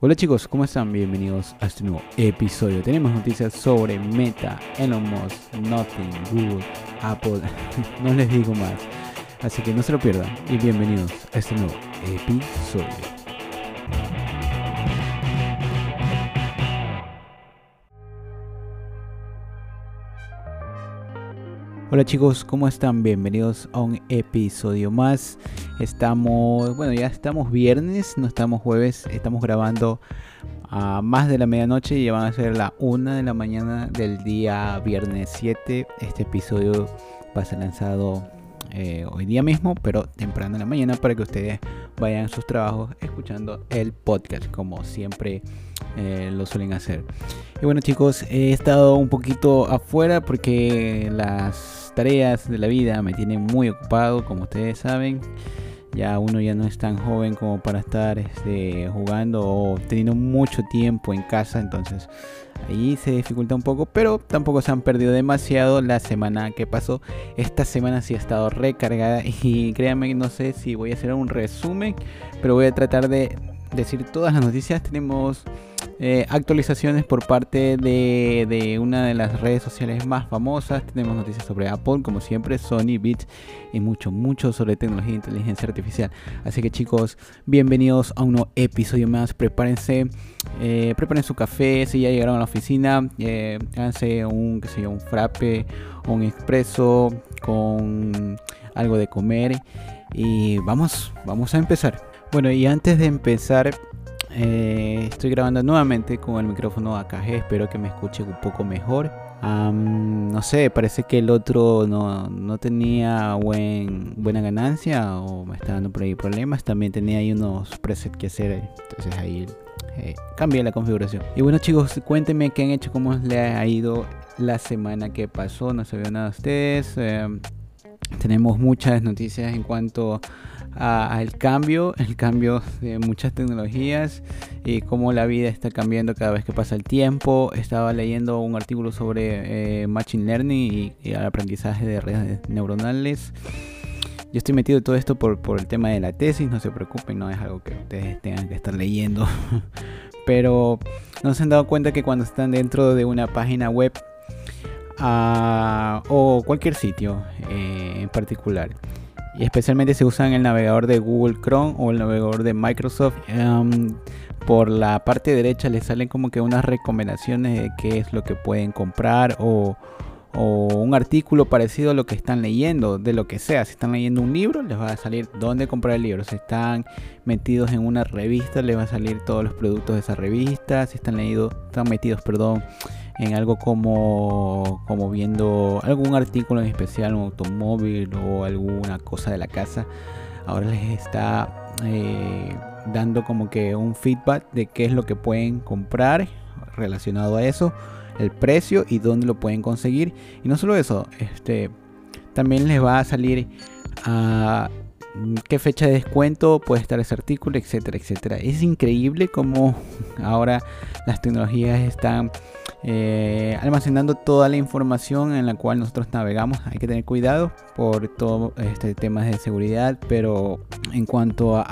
Hola chicos, ¿cómo están? Bienvenidos a este nuevo episodio. Tenemos noticias sobre Meta, Elon Musk, Nothing, Google, Apple, no les digo más. Así que no se lo pierdan y bienvenidos a este nuevo episodio. Hola chicos, ¿cómo están? Bienvenidos a un episodio más. Estamos, bueno, ya estamos viernes, no estamos jueves, estamos grabando a más de la medianoche y van a ser la una de la mañana del día viernes 7. Este episodio va a ser lanzado eh, hoy día mismo, pero temprano en la mañana para que ustedes vayan a sus trabajos escuchando el podcast como siempre eh, lo suelen hacer. Y bueno chicos, he estado un poquito afuera porque las tareas de la vida me tienen muy ocupado, como ustedes saben ya uno ya no es tan joven como para estar este, jugando o teniendo mucho tiempo en casa, entonces ahí se dificulta un poco, pero tampoco se han perdido demasiado la semana que pasó. Esta semana sí ha estado recargada y créanme no sé si voy a hacer un resumen, pero voy a tratar de decir todas las noticias. Tenemos eh, actualizaciones por parte de, una de las redes sociales más famosas. Tenemos noticias sobre Apple, como siempre, Sony, Beats y mucho, mucho sobre tecnología e inteligencia artificial. Así que chicos, bienvenidos a un nuevo episodio más. Prepárense, eh, preparen su café. Si ya llegaron a la oficina, eh, háganse un, qué un frappe, un expreso con algo de comer. Y vamos, vamos a empezar. Bueno, y antes de empezar, eh, estoy grabando nuevamente con el micrófono AKG, espero que me escuche un poco mejor. no sé, parece que el otro no, tenía buen, buena ganancia o me está dando por ahí problemas. También tenía ahí unos presets que hacer, entonces ahí eh, cambié la configuración. Y bueno chicos, cuéntenme qué han hecho, cómo les ha ido la semana que pasó. No sabía nada de ustedes. Eh, tenemos muchas noticias en cuanto al cambio, el cambio de muchas tecnologías y cómo la vida está cambiando cada vez que pasa el tiempo. Estaba leyendo un artículo sobre eh, Machine Learning y, el aprendizaje de redes neuronales. Yo estoy metido en todo esto por, por el tema de la tesis, no se preocupen, no es algo que ustedes tengan que estar leyendo. Pero no se han dado cuenta que cuando están dentro de una página web ah, o cualquier sitio eh, en particular, y especialmente se usan el navegador de Google Chrome o el navegador de Microsoft. Em, por la parte derecha les salen como que unas recomendaciones de qué es lo que pueden comprar o, un artículo parecido a lo que están leyendo, de lo que sea. Si están leyendo un libro, les va a salir dónde comprar el libro. Si están metidos en una revista, les va a salir todos los productos de esa revista. Si están, leído, están metidos, perdón, en algo como, como viendo algún artículo en especial, un automóvil o alguna cosa de la casa, ahora les está eh, dando como que un feedback de qué es lo que pueden comprar relacionado a eso, el precio y dónde lo pueden conseguir. Y no solo eso, este también les va a salir a qué fecha de descuento puede estar ese artículo, etcétera, etcétera. Es increíble cómo ahora las tecnologías están eh, almacenando toda la información en la cual nosotros navegamos. Hay que tener cuidado por todo este temas de seguridad, pero en cuanto a,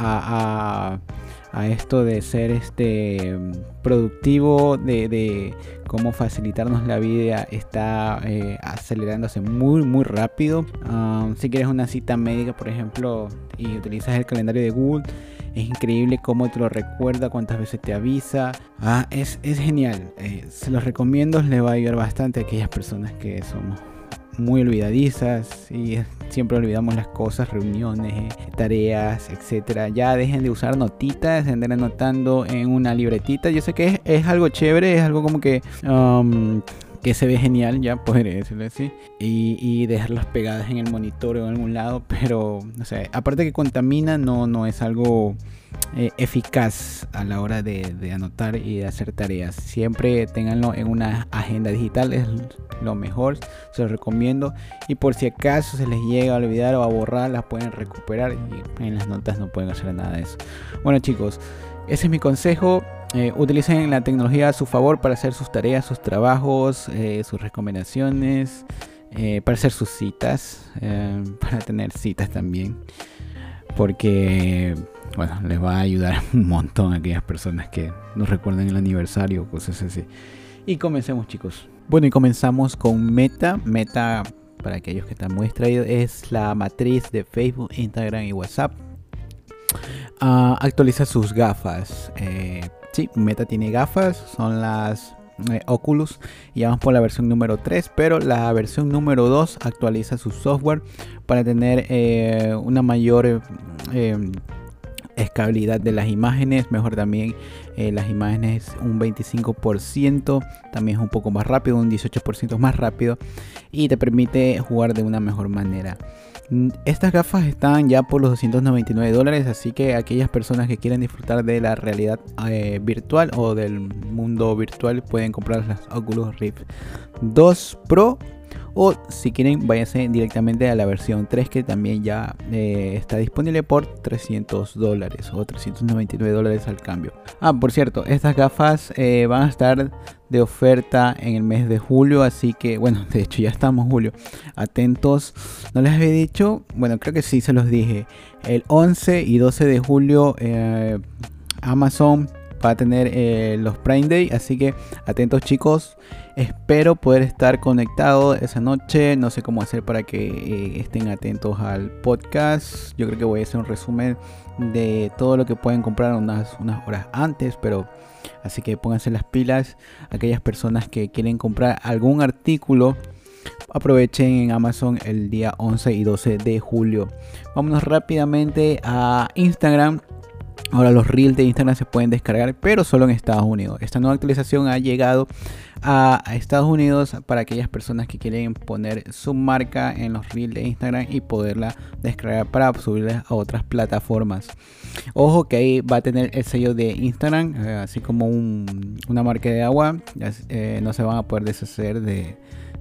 a, esto de ser este productivo, de, cómo facilitarnos la vida, está eh, acelerándose muy muy rápido. Ah, si quieres una cita médica, por ejemplo, y utilizas el calendario de Google es increíble cómo te lo recuerda, cuántas veces te avisa. Ah, es, genial. Eh, se los recomiendo, les va a ayudar bastante a aquellas personas que somos muy olvidadizas y siempre olvidamos las cosas, reuniones, tareas, etcétera. Ya dejen de usar notitas, andar anotando en una libretita. Yo sé que es, algo chévere, es algo como que um, que se ve genial, ya podría decirlo así, y, dejarlas pegadas en el monitor o en algún lado, pero, no sé, aparte que contamina, no, no es algo eh, eficaz a la hora de, anotar y de hacer tareas. Siempre tenganlo en una agenda digital, es lo mejor, se los recomiendo. Y por si acaso se les llega a olvidar o a borrar, las pueden recuperar y en las notas no pueden hacer nada de eso. Bueno chicos, ese es mi consejo. Eh, utilicen la tecnología a su favor para hacer sus tareas, sus trabajos, eh, sus recomendaciones, para hacer sus citas, para tener citas también. Porque bueno, les va a ayudar un montón a aquellas personas que nos recuerden el aniversario cosas así. Y comencemos chicos. Bueno, y comenzamos con Meta. Meta, para aquellos que están muy distraídos, es la matriz de Facebook, Instagram y WhatsApp. Uh, actualiza sus gafas. Eh, sí, Meta tiene gafas, son las eh, Oculus y vamos por la versión número 3, pero la versión número 2 actualiza su software para tener eh, una mayor escalabilidad de las imágenes, mejor también eh, las imágenes un 25%, también es un poco más rápido, un 18% más rápido y te permite jugar de una mejor manera. Mm, estas gafas están ya por los 299 dólares, así que aquellas personas que quieren disfrutar de la realidad eh, virtual o del mundo virtual pueden comprar las Oculus Rift 2 Pro o si quieren, váyanse directamente a la versión 3 que también ya eh, está disponible por 300 dólares o 399 dólares al cambio. Ah, por cierto, estas gafas eh, van a estar de oferta en el mes de julio, así que bueno, de hecho ya estamos julio. Atentos, no les había dicho, bueno, creo que sí se los dije. El 11 y 12 de julio eh, Amazon va a tener los Prime Day, así que atentos chicos. Espero poder estar conectado esa noche. No sé cómo hacer para que eh, estén atentos al podcast. Yo creo que voy a hacer un resumen de todo lo que pueden comprar unas, unas horas antes. Pero así que pónganse las pilas. Aquellas personas que quieren comprar algún artículo. Aprovechen en Amazon el día 11 y 12 de julio. Vámonos rápidamente a Instagram. Ahora los reels de Instagram se pueden descargar, pero solo en Estados Unidos. Esta nueva actualización ha llegado a, Estados Unidos para aquellas personas que quieren poner su marca en los reels de Instagram y poderla descargar para subirla a otras plataformas. Ojo que ahí va a tener el sello de Instagram, eh, así como una marca de agua. Eh, no se van a poder deshacer de,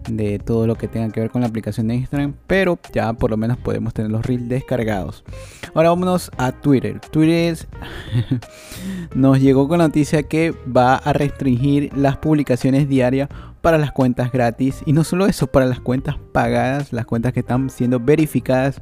de todo lo que tenga que ver con la aplicación de Instagram, pero ya por lo menos podemos tener los reels descargados. Ahora vámonos a Twitter. Twitter nos llegó con la noticia que va a restringir las publicaciones diarias para las cuentas gratis y no solo eso, para las cuentas pagadas, las cuentas que están siendo verificadas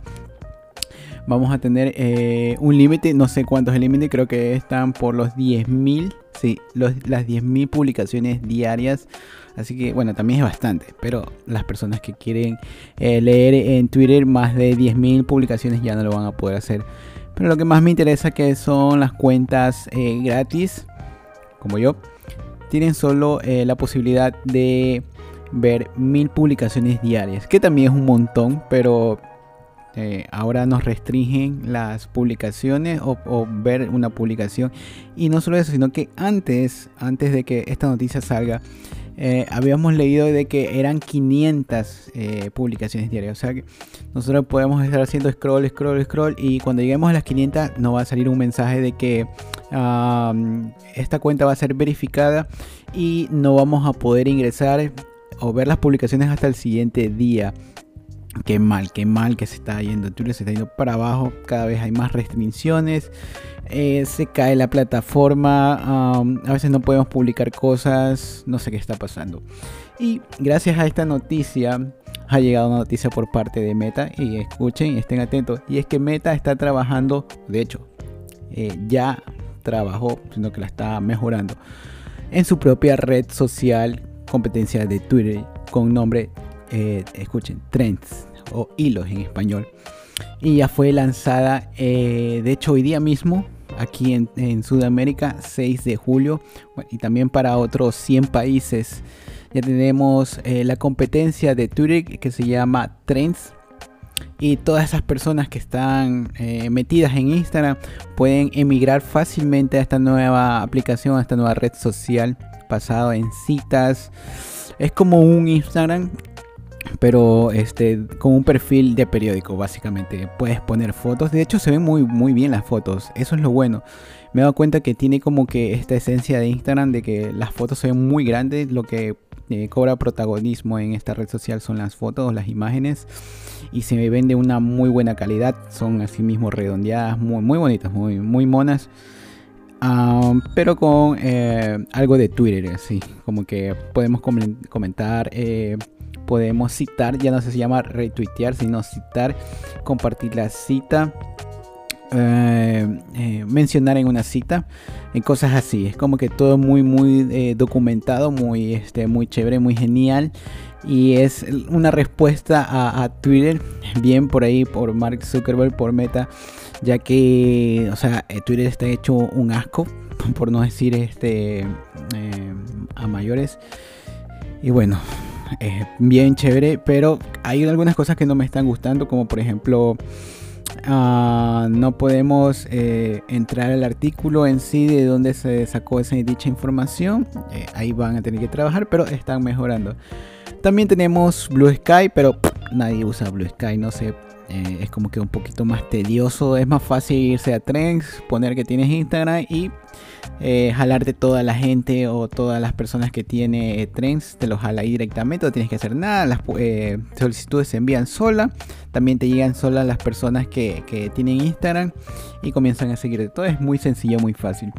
vamos a tener eh, un límite, no sé cuántos es el límite, creo que están por los 10.000, sí, las 10.000 publicaciones diarias Así que bueno, también es bastante. Pero las personas que quieren eh, leer en Twitter más de 10.000 publicaciones ya no lo van a poder hacer. Pero lo que más me interesa que son las cuentas eh, gratis, como yo, tienen solo la posibilidad de ver mil publicaciones diarias, que también es un montón, pero ahora nos restringen las publicaciones o, o, ver una publicación. Y no solo eso, sino que antes, antes de que esta noticia salga, eh, habíamos leído de que eran 500 eh, publicaciones diarias. O sea que nosotros podemos estar haciendo scroll, scroll, scroll y cuando lleguemos a las 500 nos va a salir un mensaje de que esta cuenta va a ser verificada y no vamos a poder ingresar o ver las publicaciones hasta el siguiente día. Qué mal, qué mal que se está yendo. Twitter se está yendo para abajo. Cada vez hay más restricciones. Eh, se cae la plataforma. a veces no podemos publicar cosas. No sé qué está pasando. Y gracias a esta noticia ha llegado una noticia por parte de Meta. Y escuchen y estén atentos. Y es que Meta está trabajando. De hecho, eh, ya trabajó, sino que la está mejorando. En su propia red social, competencia de Twitter, con nombre eh, escuchen, Trends o hilos en español. Y ya fue lanzada, eh, de hecho hoy día mismo, aquí en, Sudamérica, 6 de julio, y también para otros 100 países. Ya tenemos eh, la competencia de Twitter que se llama Trends. Y todas esas personas que están metidas en Instagram pueden emigrar fácilmente a esta nueva aplicación, a esta nueva red social, basado en citas. Es como un Instagram pero este con un perfil de periódico básicamente. Puedes poner fotos. De hecho se ven muy muy bien las fotos. Eso es lo bueno. Me he dado cuenta que tiene como que esta esencia de Instagram de que las fotos se ven muy grandes. Lo que eh, cobra protagonismo en esta red social son las fotos las imágenes. Y se me ven de una muy buena calidad. Son así mismo redondeadas muy muy bonitas muy muy monas. Pero con eh, algo de Twitter, así. Como que podemos comentar, eh, podemos citar, ya no se llama retuitear, sino citar, compartir la cita. eh, mencionar en una cita, en cosas así. Es como que todo muy, muy documentado, muy, este, muy chévere, muy genial. Y es una respuesta a, Twitter, bien por ahí, por Mark Zuckerberg, por Meta, ya que, o sea, Twitter está hecho un asco, por no decir este a mayores. Y bueno, es bien chévere, pero hay algunas cosas que no me están gustando, como por ejemplo, ah, no podemos eh, entrar al artículo en sí de dónde se sacó esa dicha información. Eh, ahí van a tener que trabajar, pero están mejorando. También tenemos Blue Sky, pero nadie usa Blue Sky, no sé. Eh, es como que un poquito más tedioso. Es más fácil irse a Trends, poner que tienes Instagram y eh, jalarte toda la gente o todas las personas que tiene eh, Trends, te los jala ahí directamente, no tienes que hacer nada, las eh, solicitudes se envían sola, también te llegan solas las personas que, que tienen Instagram y comienzan a seguirte. Todo es muy sencillo, muy fácil.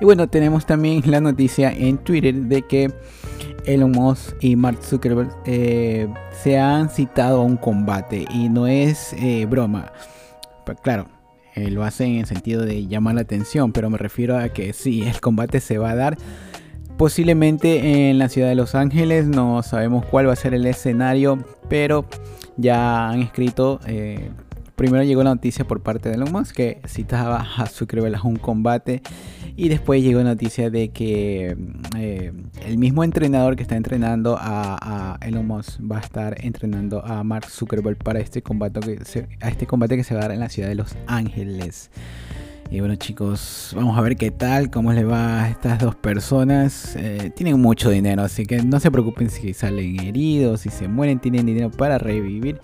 Y bueno, tenemos también la noticia en Twitter de que Elon Musk y Mark Zuckerberg se han citado a un combate y no es broma. Pero claro, eh, lo hacen en sentido de llamar la atención, pero me refiero a que sí, el combate se va a dar posiblemente en la ciudad de Los Ángeles, no sabemos cuál va a ser el escenario, pero ya han escrito, eh, primero llegó la noticia por parte de Elon Musk que citaba a Zuckerberg a un combate y después llegó la noticia de que eh, el mismo entrenador que está entrenando a, Elon Musk va a estar entrenando a Mark Zuckerberg para este combate que se, a este combate que se va a dar en la ciudad de Los Ángeles. Y bueno chicos, vamos a ver qué tal, cómo les va a estas dos personas. Eh, tienen mucho dinero, así que no se preocupen si salen heridos, si se mueren, tienen dinero para revivir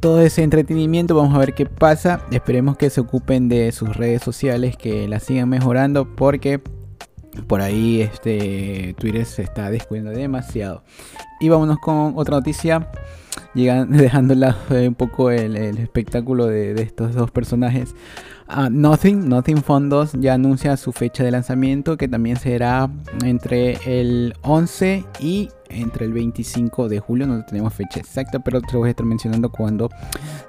todo ese entretenimiento. Vamos a ver qué pasa. Esperemos que se ocupen de sus redes sociales, que las sigan mejorando porque por ahí este Twitter se está descuidando demasiado. Y vámonos con otra noticia. Llegan, dejando un poco el, espectáculo de, estos dos personajes. Uh, Nothing, Nothing Fondos ya anuncia su fecha de lanzamiento que también será entre el 11 y entre el 25 de julio, no tenemos fecha exacta, pero te voy a estar mencionando cuando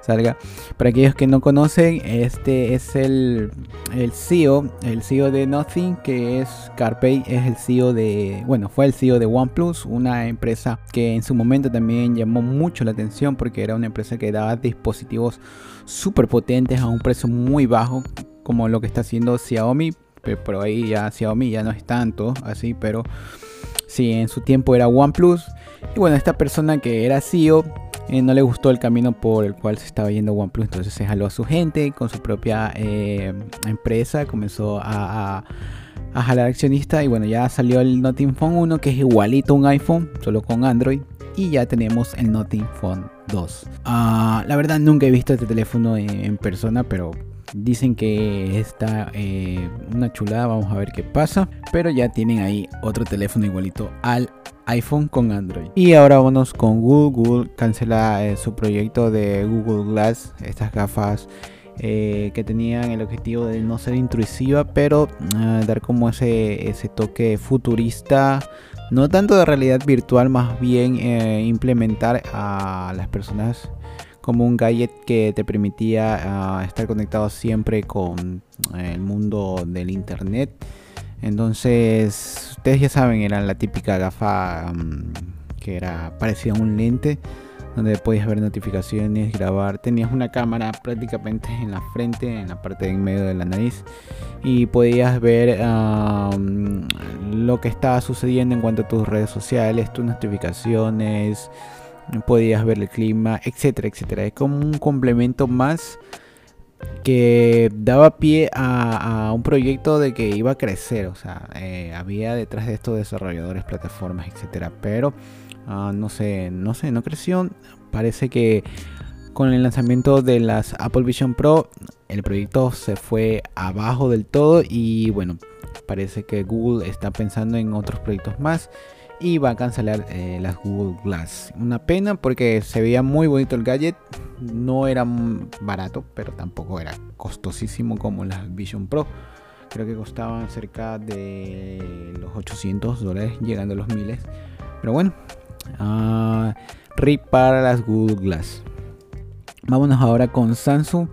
salga. Para aquellos que no conocen, este es el, el CEO, el CEO de Nothing, que es Carpey, es el CEO de, bueno, fue el CEO de OnePlus, una empresa que en su momento también llamó mucho la atención porque era una empresa que daba dispositivos súper potentes a un precio muy bajo, como lo que está haciendo Xiaomi, pero ahí ya Xiaomi ya no es tanto así, pero Sí, en su tiempo era OnePlus. Y bueno, esta persona que era CEO eh, no le gustó el camino por el cual se estaba yendo OnePlus. Entonces se jaló a su gente con su propia eh, empresa. Comenzó a, a, jalar accionista. Y bueno, ya salió el Nothing Phone 1 que es igualito a un iPhone, solo con Android. Y ya tenemos el Nothing Phone 2. Ah, la verdad nunca he visto este teléfono en persona, pero Dicen que está eh, una chulada, vamos a ver qué pasa. Pero ya tienen ahí otro teléfono igualito al iPhone con Android. Y ahora vamos con Google. Cancela eh, su proyecto de Google Glass, estas gafas eh, que tenían el objetivo de no ser intrusiva, pero dar como ese toque futurista. No tanto de realidad virtual, más bien implementar a las personas como un gadget que te permitía ah, estar conectado siempre con el mundo del internet. Entonces, ustedes ya saben, era la típica gafa mm, que era parecida a un lente, donde podías ver notificaciones, grabar. Tenías una cámara prácticamente en la frente, en la parte de en medio de la nariz, y podías ver ah, mm, lo que estaba sucediendo en cuanto a tus redes sociales, tus notificaciones podías ver el clima, etcétera, etcétera. Es como un complemento más que daba pie a, un proyecto de que iba a crecer. O sea, eh, había detrás de estos desarrolladores, plataformas, etcétera. Pero ah, no sé, no sé, no creció. Parece que con el lanzamiento de las Apple Vision Pro, el proyecto se fue abajo del todo. Y bueno, parece que Google está pensando en otros proyectos más y va a cancelar eh, las Google Glass. Una pena porque se veía muy bonito el gadget, no era barato, pero tampoco era costosísimo como las Vision Pro. Creo que costaban cerca de los 800 dólares, llegando a los miles. Pero bueno, uh, RIP para las Google Glass. Vámonos ahora con Samsung.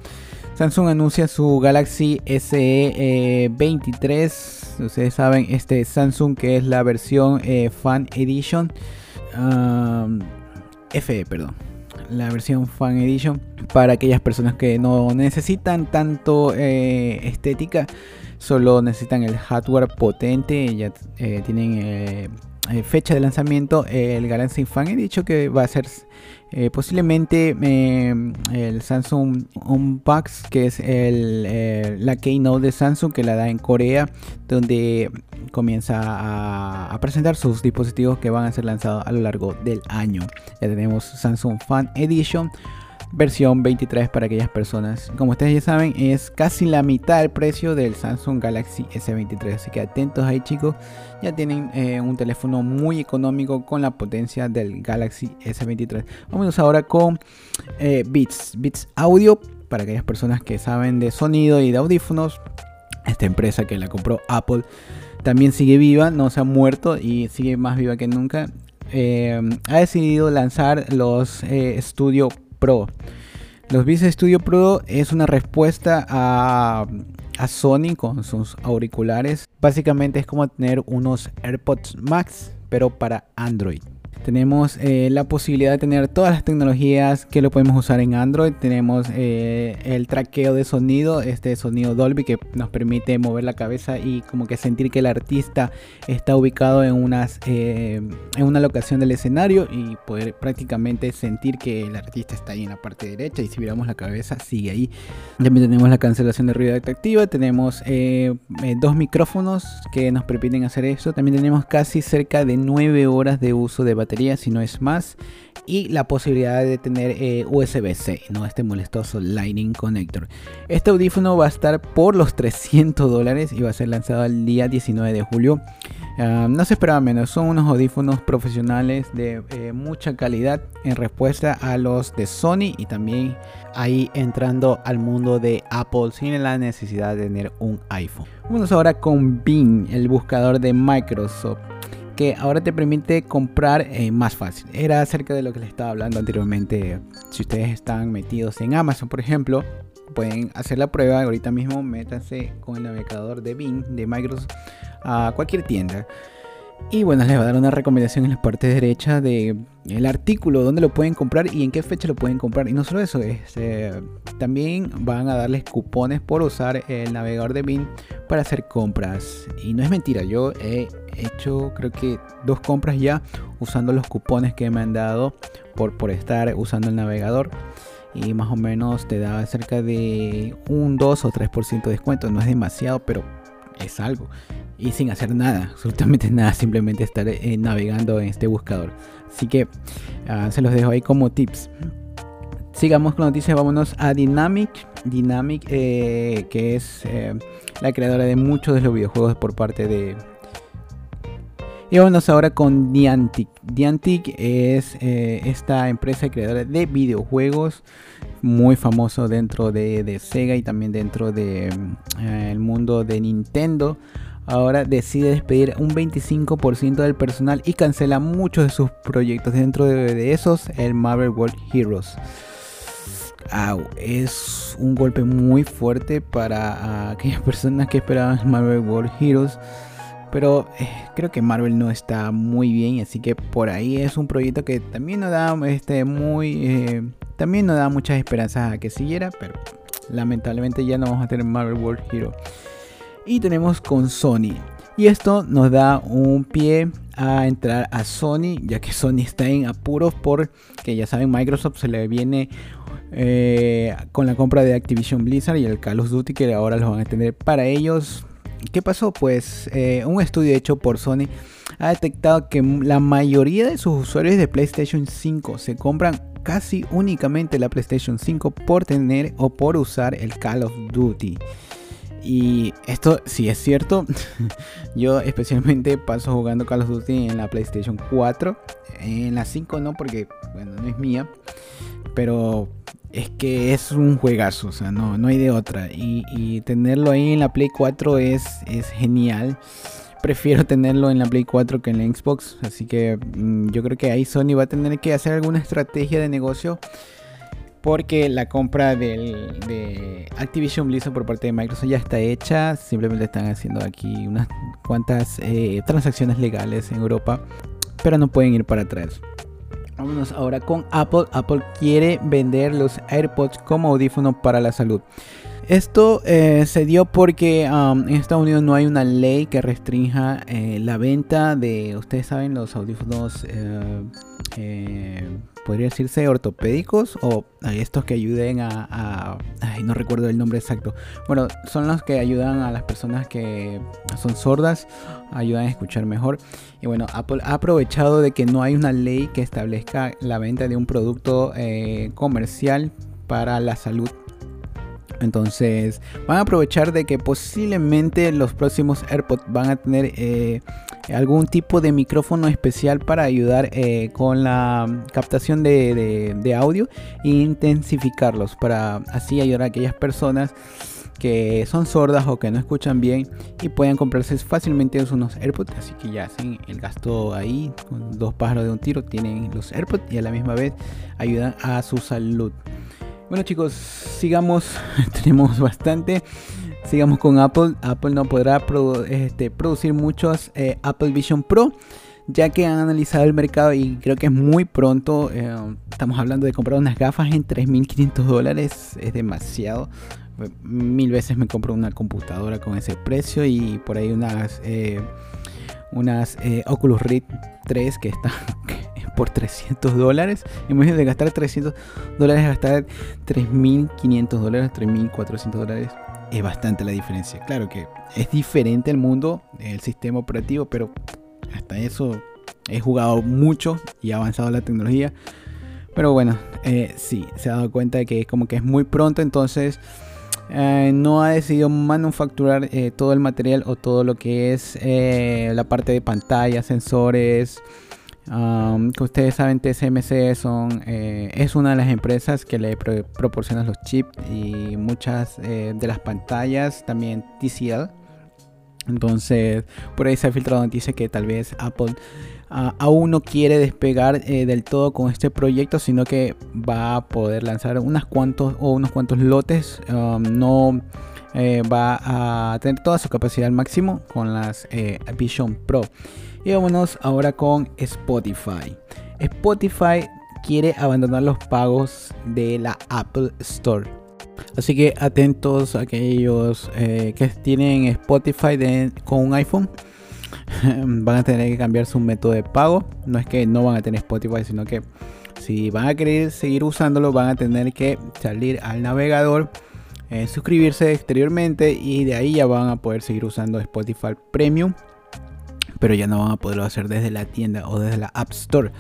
Samsung anuncia su Galaxy SE23. Ustedes saben, este Samsung que es la versión eh, Fan Edition. FE, perdón. La versión Fan Edition. Para aquellas personas que no necesitan tanto eh, estética. Solo necesitan el hardware potente. Ya eh, tienen fecha de lanzamiento. El Galaxy Fan dicho que va a ser eh, posiblemente em, el Samsung Unbox, que es el, eh, la keynote de Samsung que la da en Corea, donde comienza a, a, presentar sus dispositivos que van a ser lanzados a lo largo del año. Ya tenemos Samsung Fan Edition versión 23 para aquellas personas. Como ustedes ya saben, es casi la mitad del precio del Samsung Galaxy S23. Así que atentos ahí chicos. Ya tienen eh, un teléfono muy económico con la potencia del Galaxy S23. Vamos ahora con eh, Beats. Beats Audio para aquellas personas que saben de sonido y de audífonos. Esta empresa que la compró Apple también sigue viva, no se ha muerto y sigue más viva que nunca. Eh, ha decidido lanzar los Studio Pro. Los Beats Studio Pro es una respuesta a, a Sony con sus auriculares. Básicamente es como tener unos AirPods Max, pero para Android. Tenemos eh, la posibilidad de tener todas las tecnologías que lo podemos usar en Android. Tenemos eh, el traqueo de sonido, este sonido Dolby que nos permite mover la cabeza y como que sentir que el artista está ubicado en, unas, eh, en una locación del escenario y poder prácticamente sentir que el artista está ahí en la parte derecha y si miramos la cabeza sigue ahí. También tenemos la cancelación de ruido activa, tenemos dos micrófonos que nos permiten hacer eso. También tenemos casi cerca de 9 horas de uso de batería si no es más, y la posibilidad de tener eh, USB-C, ¿no? este molestoso Lightning Connector. Este audífono va a estar por los 300 dólares y va a ser lanzado el día 19 de julio. Ah, no se esperaba menos, son unos audífonos profesionales de eh, mucha calidad en respuesta a los de Sony y también ahí entrando al mundo de Apple sin la necesidad de tener un iPhone. Vamos ahora con Bing, el buscador de Microsoft que ahora te permite comprar eh, más fácil. Era acerca de lo que les estaba hablando anteriormente. Si ustedes están metidos en Amazon, por ejemplo, pueden hacer la prueba. Ahorita mismo métanse con el navegador de Bing de Microsoft a cualquier tienda. Y bueno, les va a dar una recomendación en la parte derecha de el artículo, dónde lo pueden comprar y en qué fecha lo pueden comprar. Y no solo eso, este, también van a darles cupones por usar el navegador de Bing para hacer compras. Y no es mentira, yo he hecho creo que dos compras ya usando los cupones que me han dado por, por estar usando el navegador. Y más o menos te da cerca de un 2 o 3% de descuento. No es demasiado, pero es algo y sin hacer nada, absolutamente nada, simplemente estar eh, navegando en este buscador. Así que ah, se los dejo ahí como tips. Sigamos con noticias, vámonos a Dynamic. Dynamic, eh, que es eh, la creadora de muchos de los videojuegos por parte de... Y vámonos ahora con Niantic. Niantic es esta empresa creadora de videojuegos muy famoso dentro de, de Sega y también dentro del de, el mundo de Nintendo ahora decide despedir un 25% del personal y cancela muchos de sus proyectos. Dentro de, esos, el Marvel World Heroes. es un golpe muy fuerte para aquellas personas que esperaban Marvel World Heroes. Pero eh, creo que Marvel no está muy bien, así que por ahí es un proyecto que también nos da este muy eh, también nos da muchas esperanzas a que siguiera, pero lamentablemente ya no vamos a tener Marvel World Heroes y tenemos con Sony. Y esto nos da un pie a entrar a Sony, ya que Sony está en apuros porque ya saben, Microsoft se le viene eh, con la compra de Activision Blizzard y el Call of Duty que ahora los van a tener para ellos. ¿Qué pasó? Pues eh, un estudio hecho por Sony ha detectado que la mayoría de sus usuarios de PlayStation 5 se compran casi únicamente la PlayStation 5 por tener o por usar el Call of Duty. Y esto sí es cierto. Yo especialmente paso jugando Call of Duty en la PlayStation 4. En la 5 no, porque bueno, no es mía. Pero es que es un juegazo, o sea, no, no hay de otra. Y, tenerlo ahí en la Play 4 es, es genial. Prefiero tenerlo en la Play 4 que en la Xbox. Así que mm, yo creo que ahí Sony va a tener que hacer alguna estrategia de negocio porque la compra de Activision Blizzard por parte de Microsoft ya está hecha. Simplemente están haciendo aquí unas cuantas eh, transacciones legales en Europa, pero no pueden ir para atrás. Vámonos ahora con Apple. Apple quiere vender los AirPods como audífono para la salud. Esto eh, se dio porque um, en Estados Unidos no hay una ley que restrinja eh, la venta de, ustedes saben, los audífonos, eh, podría decirse ortopédicos o estos que ayuden a, ay, no recuerdo el nombre exacto. Bueno, son los que ayudan a las personas que son sordas, ayudan a escuchar mejor. Y bueno, Apple ha aprovechado de que no hay una ley que establezca la venta de un producto comercial para la salud entonces van a aprovechar de que posiblemente los próximos AirPods van a tener eh, algún tipo de micrófono especial para ayudar eh, con la captación de, audio e intensificarlos para así ayudar a aquellas personas que son sordas o que no escuchan bien y puedan comprarse fácilmente unos AirPods. Así que ya hacen el gasto ahí con dos pájaros de un tiro. Tienen los AirPods y a la misma vez ayudan a su salud. Bueno chicos, sigamos, tenemos bastante. Sigamos con Apple. Apple no podrá este, producir muchos eh, Apple Vision Pro, ya que han analizado el mercado y creo que es muy pronto. Eh, estamos hablando de comprar unas gafas en 3.500 dólares, es demasiado. Mil veces me compro una computadora con ese precio y por ahí unas, eh, unas Oculus Rift 3 que están por 300 dólares. Imagínate de gastar 300 dólares gastar 3.500 dólares, 3.400 dólares. Es bastante la diferencia. Claro que es diferente el mundo, el sistema operativo, pero hasta eso he jugado mucho y ha avanzado la tecnología. Pero bueno, eh, sí, se ha dado cuenta de que es como que es muy pronto, entonces eh, no ha decidido manufacturar eh, todo el material o todo lo que es la parte de pantalla, sensores, Um, que ustedes saben, TSMC eh, es una de las empresas que le proporciona los chips y muchas eh, de las pantallas, también TCL. Entonces, por ahí se ha filtrado noticia que tal vez Apple aún no quiere despegar eh, del todo con este proyecto, sino que va a poder lanzar unos cuantos o unos cuantos lotes. No va a tener toda su capacidad al máximo con las Vision Pro. Y vámonos ahora con Spotify. Spotify quiere abandonar los pagos de la Apple Store. Así que atentos a aquellos eh, que tienen Spotify con un iPhone. van a tener que cambiar su método de pago. No es que no van a tener Spotify, sino que si van a querer seguir usándolo, van a tener que salir al navegador, eh, suscribirse exteriormente y de ahí ya van a poder seguir usando Spotify Premium pero ya no van a poderlo hacer desde la tienda o desde la App Store.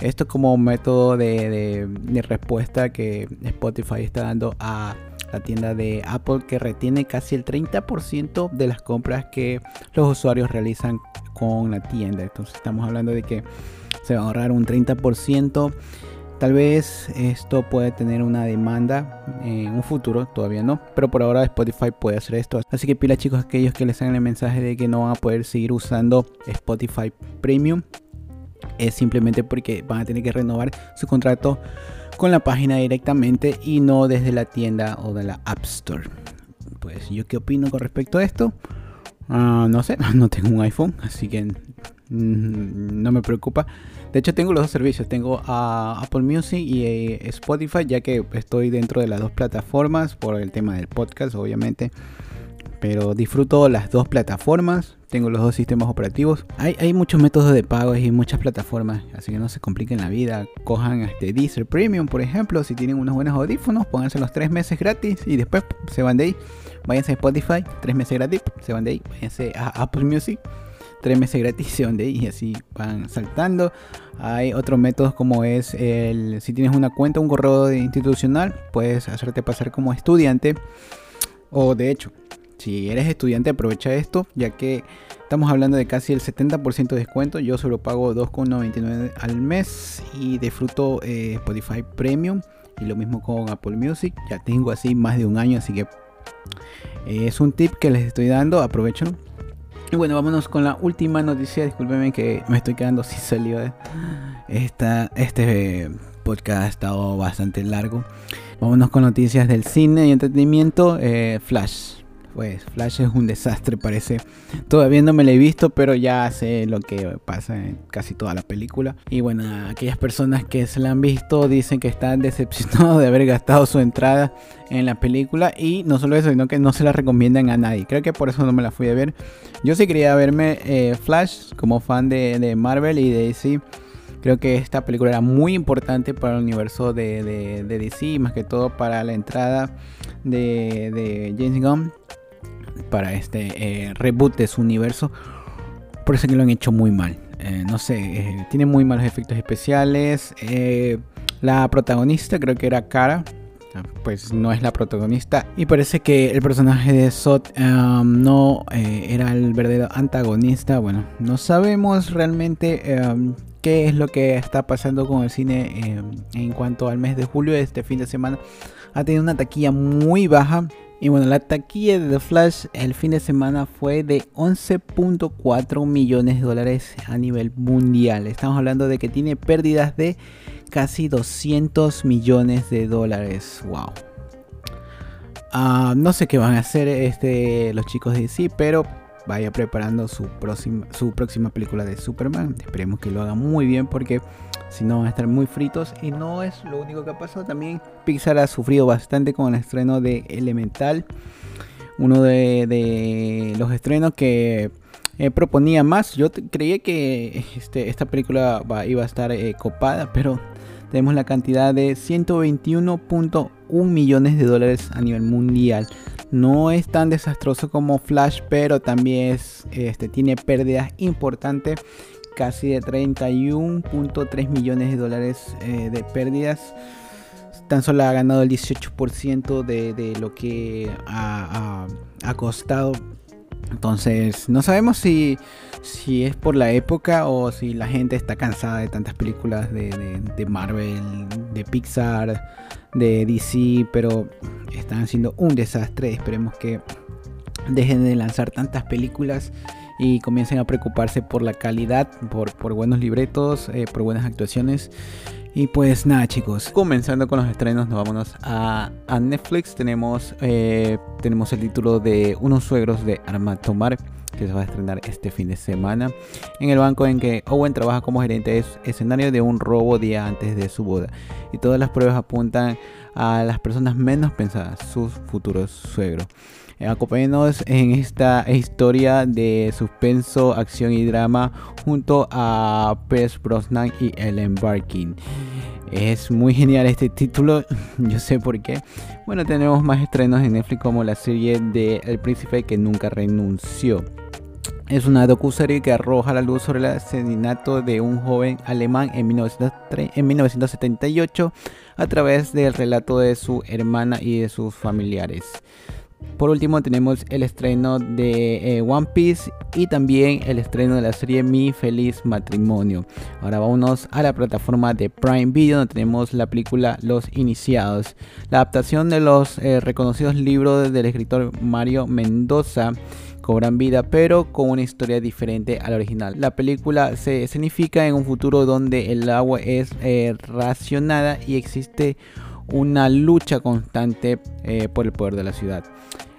Esto como método de, respuesta que Spotify está dando a la tienda de Apple que retiene casi el 30% de las compras que los usuarios realizan con la tienda. Entonces estamos hablando de que se va a ahorrar un 30% Tal vez esto puede tener una demanda en un futuro, todavía no, pero por ahora Spotify puede hacer esto. Así que pila chicos, aquellos que les hagan el mensaje de que no van a poder seguir usando Spotify Premium, es simplemente porque van a tener que renovar su contrato con la página directamente y no desde la tienda o de la App Store. Pues yo qué opino con respecto a esto. Ah, no sé, no tengo un iPhone, así que mm, no me preocupa. De hecho, tengo los dos servicios. Tengo a Apple Music y eh, Spotify, ya que estoy dentro de las dos plataformas por el tema del podcast, obviamente. Pero disfruto las dos plataformas. Tengo los dos sistemas operativos. Hay, muchos métodos de pago y muchas plataformas, así que no se compliquen la vida. Cojan este Deezer Premium, por ejemplo, si tienen unos buenos audífonos, pónganse los tres meses gratis y después se van de ahí. Váyanse a Spotify, tres meses gratis, se van de ahí. Váyanse a Apple Music, tres meses gratis de y así van saltando. Hay otros métodos como es el si tienes una cuenta, un correo institucional, puedes hacerte pasar como estudiante. O de hecho, si eres estudiante, aprovecha esto, ya que estamos hablando de casi el 70% de descuento. Yo solo pago 2,99 al mes y disfruto eh, Spotify Premium. Y lo mismo con Apple Music. Ya tengo así más de un año, así que es un tip que les estoy dando. Aprovecho y bueno, vámonos con la última noticia. Discúlpenme que me estoy quedando sin saliva. Esta, este podcast ha estado bastante largo. Vámonos con noticias del cine y entretenimiento. Eh, Flash. Pues Flash es un desastre, parece. Todavía no me lo he visto, pero ya sé lo que pasa en casi toda la película. Y bueno, aquellas personas que se la han visto dicen que están decepcionados de haber gastado su entrada en la película. Y no solo eso, sino que no se la recomiendan a nadie. Creo que por eso no me la fui a ver. Yo sí quería verme eh, Flash como fan de, de Marvel y de DC. Creo que esta película era muy importante para el universo de, de, de DC, más que todo para la entrada de James Gunn para este eh, reboot de su universo. Por eso que lo han hecho muy mal. Eh, no sé, eh, tiene muy malos efectos especiales. la protagonista creo que era Cara. Ah, pues no es la protagonista. Y parece que el personaje de Sot um, no era el verdadero antagonista. Bueno, no sabemos realmente um, qué es lo que está pasando con el cine em, en cuanto al mes de julio. Este fin de semana ha tenido una taquilla muy baja. Y bueno, la taquilla de The Flash el fin de semana fue de 11.4 millones de dólares a nivel mundial. Estamos hablando de que tiene pérdidas de casi 200 millones de dólares. Wow. Ah, no sé qué van a hacer este, los chicos de DC, pero vaya preparando su próxima, su próxima película de Superman. Esperemos que lo haga muy bien porque si no van a estar muy fritos. Y no es lo único que ha pasado. También Pixar ha sufrido bastante con el estreno de Elemental. Uno de, los estrenos que eh, proponía más. Yo creía que este, esta película iba a estar eh, copada, pero tenemos la cantidad de 121.1 millones de dólares a nivel mundial. No es tan desastroso como Flash, pero también es, este, tiene pérdidas importantes, casi de 31.3 millones de dólares eh, de pérdidas. Tan solo ha ganado el 18% de, lo que ha, costado. Entonces, no sabemos si, si, es por la época o si la gente está cansada de tantas películas de, Marvel, de Pixar de DC, pero están haciendo un desastre. Esperemos que dejen de lanzar tantas películas y comiencen a preocuparse por la calidad, por, por buenos libretos, eh, por buenas actuaciones. Y pues nada chicos, comenzando con los estrenos, nos vámonos a, a Netflix. Tenemos, eh, tenemos el título de Unos suegros de Armand Tomar que se va a estrenar este fin de semana. En el banco en que Owen trabaja como gerente es escenario de un robo día antes de su boda. Y todas las pruebas apuntan a las personas menos pensadas, sus futuros suegros. Eh, acompáñenos en esta historia de suspenso, acción y drama junto a Pierce Brosnan y Ellen Barkin. Es muy genial este título, yo sé por qué. Bueno, tenemos más estrenos en Netflix como la serie de El Príncipe que nunca renunció. Es una docuserie que arroja la luz sobre el asesinato de un joven alemán en, 1978 a través del relato de su hermana y de sus familiares. Por último tenemos el estreno de eh, One Piece y también el estreno de la serie Mi Feliz Matrimonio. Ahora vámonos a la plataforma de Prime Video donde tenemos la película Los Iniciados. La adaptación de los eh, reconocidos libros del escritor Mario Mendoza cobran vida, pero con una historia diferente a la original. La película se significa en un futuro donde el agua es eh, racionada y existe una lucha constante eh, por el poder de la ciudad.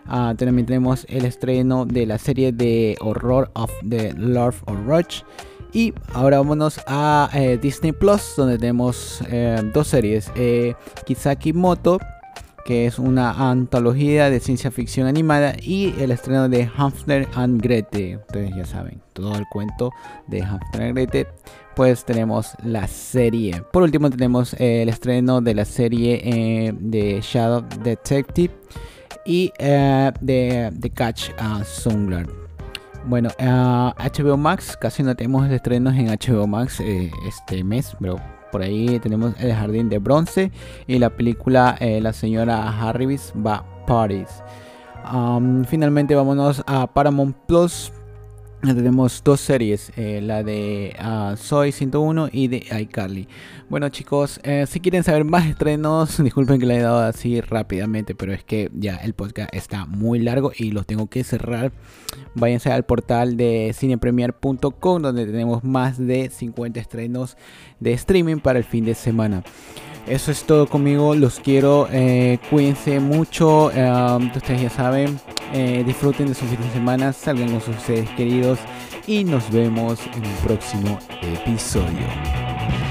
Ah, también tenemos el estreno de la serie de horror of the Lord of Roach. Y ahora vámonos a eh, Disney Plus, donde tenemos dos series: Kisaki Moto que es una antología de ciencia ficción animada y el estreno de Hamster and Grete. Ustedes ya saben, todo el cuento de Hamster and Grete. Pues tenemos la serie. Por último tenemos el estreno de la serie eh, de Shadow Detective y eh, de, The Catch a Sungler. Bueno, HBO Max, casi no tenemos estrenos en HBO Max eh, este mes, pero por ahí tenemos El Jardín de Bronce y la película eh, La señora Harris va Paris. finalmente vámonos a Paramount Plus tenemos dos series, eh, la de uh, Soy 101 y de iCarly. Bueno chicos, eh, si quieren saber más estrenos, disculpen que le he dado así rápidamente, pero es que ya el podcast está muy largo y los tengo que cerrar. Váyanse al portal de cinepremier.com donde tenemos más de 50 estrenos de streaming para el fin de semana. Eso es todo conmigo, los quiero, eh, cuídense mucho, ustedes ya saben, eh, disfruten de su fin de semana, salgan con sus seres queridos y nos vemos en el próximo episodio.